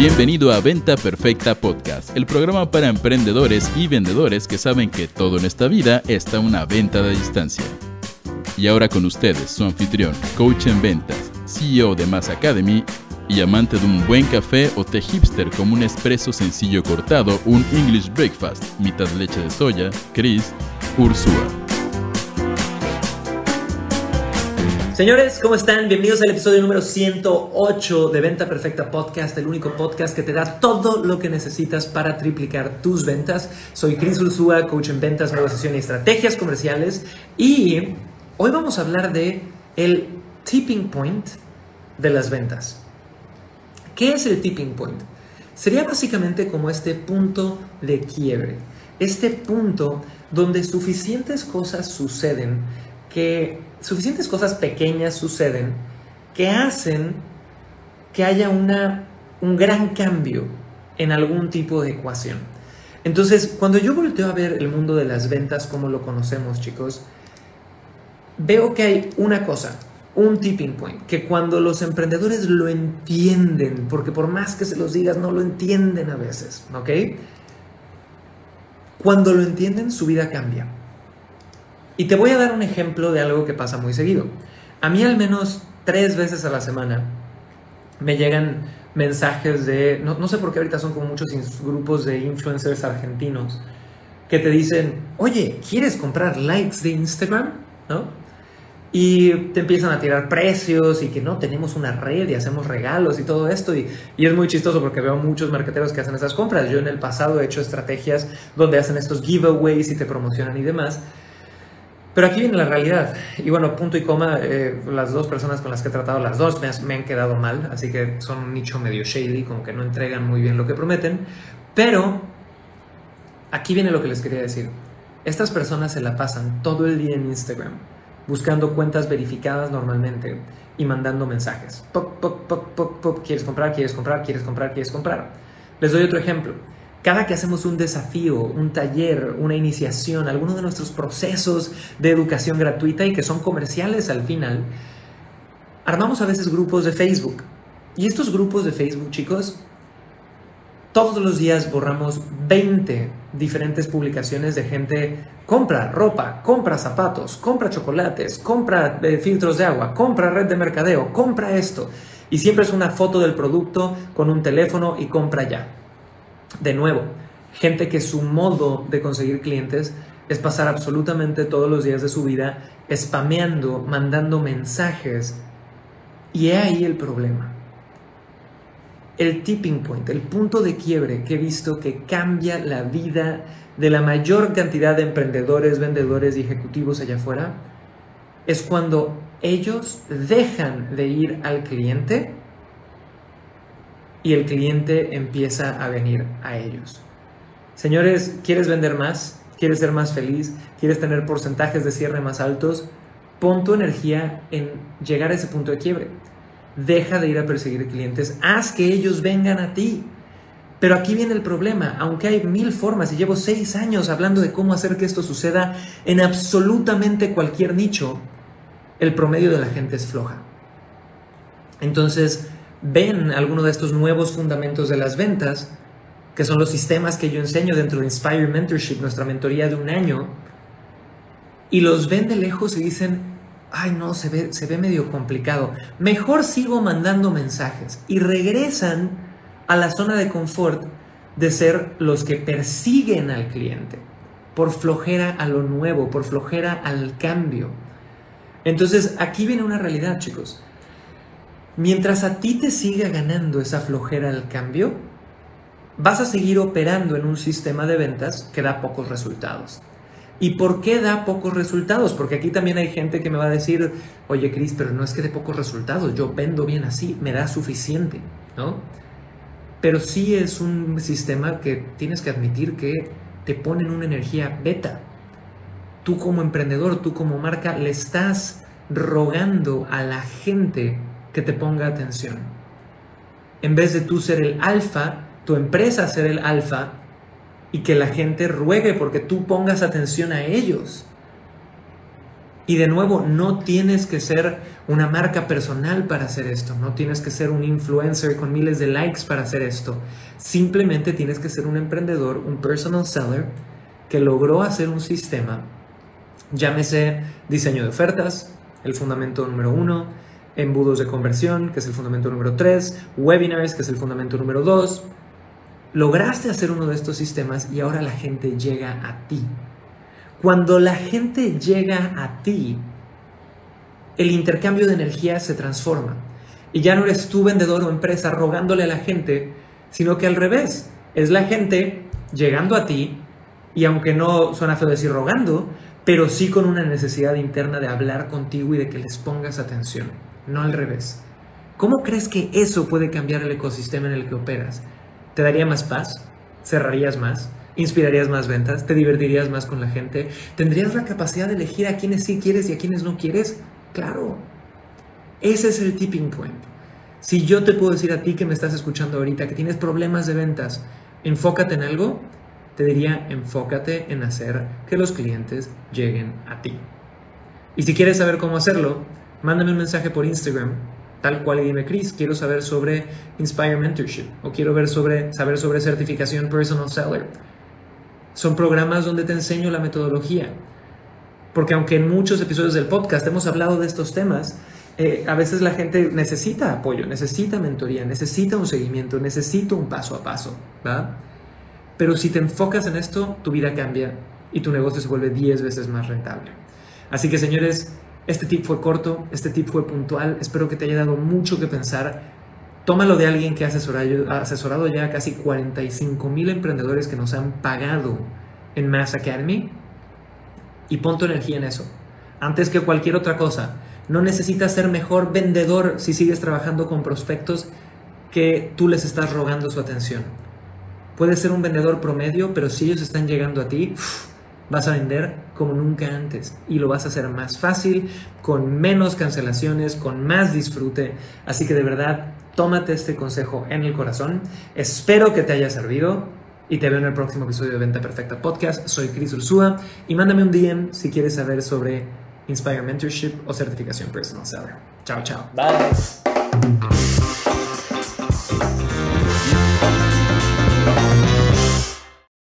Bienvenido a Venta Perfecta Podcast, el programa para emprendedores y vendedores que saben que todo en esta vida está una venta de distancia. Y ahora con ustedes, su anfitrión, coach en ventas, CEO de Mass Academy y amante de un buen café o té hipster como un espresso sencillo cortado, un English breakfast, mitad leche de soya, Chris Ursúa. Señores, ¿cómo están? Bienvenidos al episodio número 108 de Venta Perfecta Podcast, el único podcast que te da todo lo que necesitas para triplicar tus ventas. Soy Chris Ursúa, coach en ventas, negociación y estrategias comerciales. Y hoy vamos a hablar de el tipping point de las ventas. ¿Qué es el tipping point? Sería básicamente como este punto de quiebre, este punto donde suficientes cosas suceden que suficientes cosas pequeñas suceden que hacen que haya una, un gran cambio en algún tipo de ecuación. Entonces, cuando yo volteo a ver el mundo de las ventas como lo conocemos, chicos, veo que hay una cosa, un tipping point, que cuando los emprendedores lo entienden, porque por más que se los digas, no lo entienden a veces, ¿ok? Cuando lo entienden, su vida cambia. Y te voy a dar un ejemplo de algo que pasa muy seguido. A mí al menos tres veces a la semana me llegan mensajes de, no, sé por qué ahorita son como muchos grupos de influencers argentinos que te dicen, oye, ¿quieres comprar likes de Instagram? ¿No? Y te empiezan a tirar precios y que no, tenemos una red y hacemos regalos y todo esto. Y, y, es muy chistoso porque veo muchos marketeros que hacen esas compras. Yo en el pasado he hecho estrategias donde hacen estos giveaways y te promocionan y demás. Pero aquí viene la realidad. Y bueno, punto y coma, eh, las dos personas con las que he tratado, las dos me, han quedado mal, así que son un nicho medio shady, como que no entregan muy bien lo que prometen. Pero aquí viene lo que les quería decir. Estas personas se la pasan todo el día en Instagram, buscando cuentas verificadas normalmente y mandando mensajes. Pop, pop, pop, pop, pop, ¿quieres comprar? ¿Quieres comprar? ¿Quieres comprar? ¿Quieres comprar? Les doy otro ejemplo. Cada que hacemos un desafío, un taller, una iniciación, alguno de nuestros procesos de educación gratuita y que son comerciales al final, armamos a veces grupos de Facebook. Y estos grupos de Facebook, chicos, todos los días borramos 20 diferentes publicaciones de gente, compra ropa, compra zapatos, compra chocolates, compra eh, filtros de agua, compra red de mercadeo, compra esto. Y siempre es una foto del producto con un teléfono y compra ya. De nuevo, gente que su modo de conseguir clientes es pasar absolutamente todos los días de su vida spameando, mandando mensajes. Y he ahí el problema. El tipping point, el punto de quiebre que he visto que cambia la vida de la mayor cantidad de emprendedores, vendedores y ejecutivos allá afuera, es cuando ellos dejan de ir al cliente y el cliente empieza a venir a ellos. Señores, ¿quieres vender más? ¿Quieres ser más feliz? ¿Quieres tener porcentajes de cierre más altos? Pon tu energía en llegar a ese punto de quiebre. Deja de ir a perseguir clientes, haz que ellos vengan a ti. Pero aquí viene el problema, aunque hay mil formas y llevo seis años hablando de cómo hacer que esto suceda en absolutamente cualquier nicho, el promedio de la gente es floja. Entonces, ven alguno de estos nuevos fundamentos de las ventas, que son los sistemas que yo enseño dentro de Inspire Mentorship, nuestra mentoría de un año, y los ven de lejos y dicen, ay no, se ve, se ve medio complicado, mejor sigo mandando mensajes y regresan a la zona de confort de ser los que persiguen al cliente, por flojera a lo nuevo, por flojera al cambio. Entonces aquí viene una realidad, chicos. Mientras a ti te siga ganando esa flojera al cambio, vas a seguir operando en un sistema de ventas que da pocos resultados. ¿Y por qué da pocos resultados? Porque aquí también hay gente que me va a decir, oye Cris, pero no es que dé pocos resultados, yo vendo bien así, me da suficiente, ¿no? Pero sí es un sistema que tienes que admitir que te pone en una energía beta. Tú como emprendedor, tú como marca, le estás rogando a la gente que te ponga atención. En vez de tú ser el alfa, tu empresa ser el alfa y que la gente ruegue porque tú pongas atención a ellos. Y de nuevo, no tienes que ser una marca personal para hacer esto, no tienes que ser un influencer con miles de likes para hacer esto. Simplemente tienes que ser un emprendedor, un personal seller que logró hacer un sistema, llámese diseño de ofertas, el fundamento número uno, embudos de conversión, que es el fundamento número tres, webinars, que es el fundamento número dos. Lograste hacer uno de estos sistemas y ahora la gente llega a ti. Cuando la gente llega a ti, el intercambio de energía se transforma. Y ya no eres tú vendedor o empresa rogándole a la gente, sino que al revés, es la gente llegando a ti y aunque no suena feo decir rogando, pero sí con una necesidad interna de hablar contigo y de que les pongas atención, no al revés. ¿Cómo crees que eso puede cambiar el ecosistema en el que operas? ¿Te daría más paz? ¿Cerrarías más? inspirarías más ventas, te divertirías más con la gente, tendrías la capacidad de elegir a quienes sí quieres y a quienes no quieres. Claro, ese es el tipping point. Si yo te puedo decir a ti que me estás escuchando ahorita que tienes problemas de ventas, enfócate en algo, te diría enfócate en hacer que los clientes lleguen a ti. Y si quieres saber cómo hacerlo, mándame un mensaje por Instagram tal cual y dime, Chris, quiero saber sobre Inspire Mentorship o quiero ver sobre, saber sobre certificación Personal Seller son programas donde te enseño la metodología. Porque aunque en muchos episodios del podcast hemos hablado de estos temas, eh, a veces la gente necesita apoyo, necesita mentoría, necesita un seguimiento, necesita un paso a paso. Pero si te enfocas en esto, tu vida cambia y tu negocio se vuelve 10 veces más rentable. Así que señores, este tip fue corto, este tip fue puntual, espero que te haya dado mucho que pensar Tómalo de alguien que ha asesorado, ya casi 45 mil emprendedores que nos han pagado en Mass Academy y pon tu energía en eso. Antes que cualquier otra cosa, no necesitas ser mejor vendedor si sigues trabajando con prospectos que tú les estás rogando su atención. Puedes ser un vendedor promedio, pero si ellos están llegando a ti, vas a vender como nunca antes y lo vas a hacer más fácil, con menos cancelaciones, con más disfrute. Así que de verdad, tómate este consejo en el corazón. Espero que te haya servido y te veo en el próximo episodio de Venta Perfecta Podcast. Soy Chris Ursúa y mándame un DM si quieres saber sobre Inspire Mentorship o certificación Personal Seller. Chao, chao. Bye.